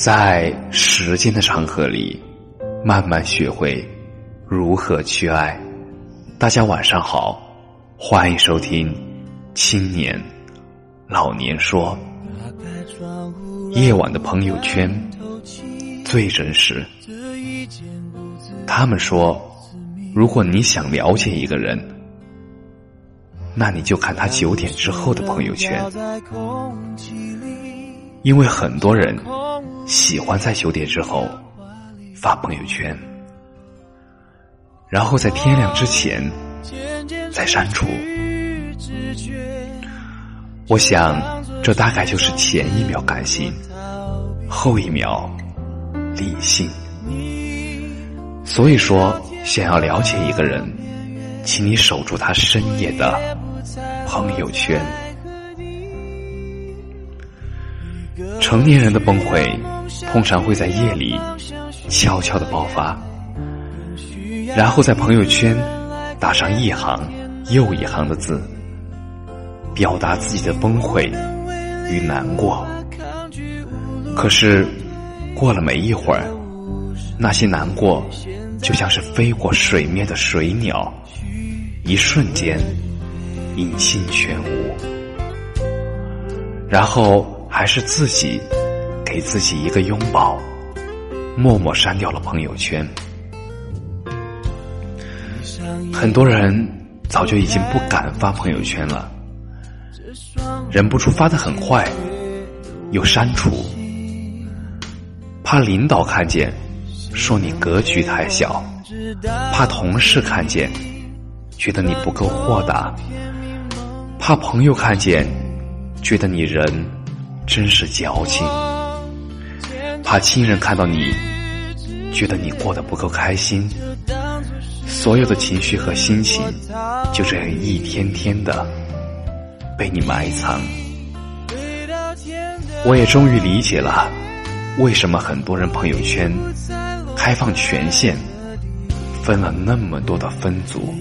在时间的长河里，慢慢学会如何去爱。大家晚上好，欢迎收听《青年老年说》。夜晚的朋友圈最真实。他们说，如果你想了解一个人，那你就看他九点之后的朋友圈，因为很多人喜欢在九点之后发朋友圈，然后在天亮之前再删除。我想，这大概就是前一秒感性，后一秒理性。所以说，想要了解一个人，请你守住他深夜的朋友圈。成年人的崩溃，通常会在夜里悄悄的爆发，然后在朋友圈打上一行又一行的字。表达自己的崩溃与难过，可是过了没一会儿，那些难过就像是飞过水面的水鸟，一瞬间音信全无。然后还是自己给自己一个拥抱，默默删掉了朋友圈。很多人早就已经不敢发朋友圈了。忍不住发的很坏，又删除，怕领导看见，说你格局太小；怕同事看见，觉得你不够豁达；怕朋友看见，觉得你人真是矫情；怕亲人看到你，觉得你过得不够开心。所有的情绪和心情，就这样一天天的。被你埋藏，我也终于理解了，为什么很多人朋友圈开放权限，分了那么多的分组。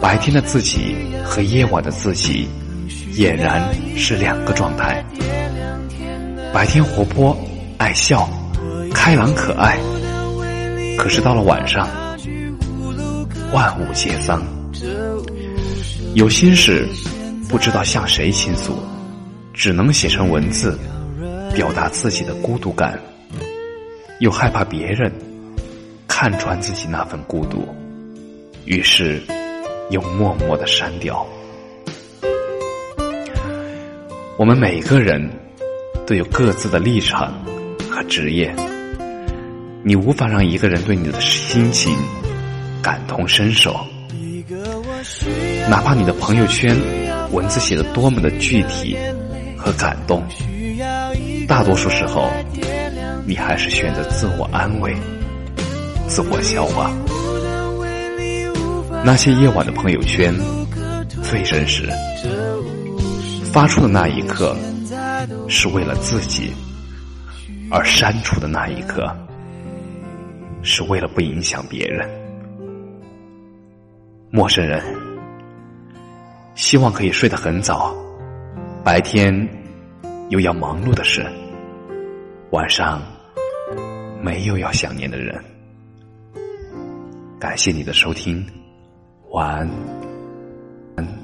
白天的自己和夜晚的自己，俨然是两个状态。白天活泼爱笑，开朗可爱，可是到了晚上，万物皆丧。有心事，不知道向谁倾诉，只能写成文字，表达自己的孤独感，又害怕别人看穿自己那份孤独，于是又默默的删掉。我们每个人都有各自的立场和职业，你无法让一个人对你的心情感同身受。哪怕你的朋友圈文字写的多么的具体和感动，大多数时候，你还是选择自我安慰、自我消化。那些夜晚的朋友圈最真实，发出的那一刻是为了自己，而删除的那一刻是为了不影响别人。陌生人。希望可以睡得很早，白天有要忙碌的事，晚上没有要想念的人。感谢你的收听，晚安。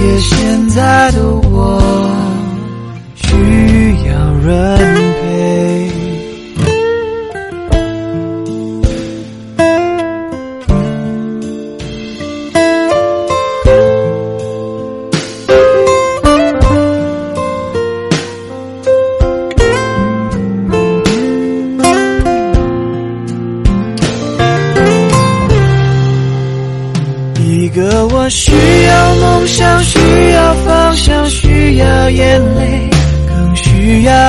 也现在的我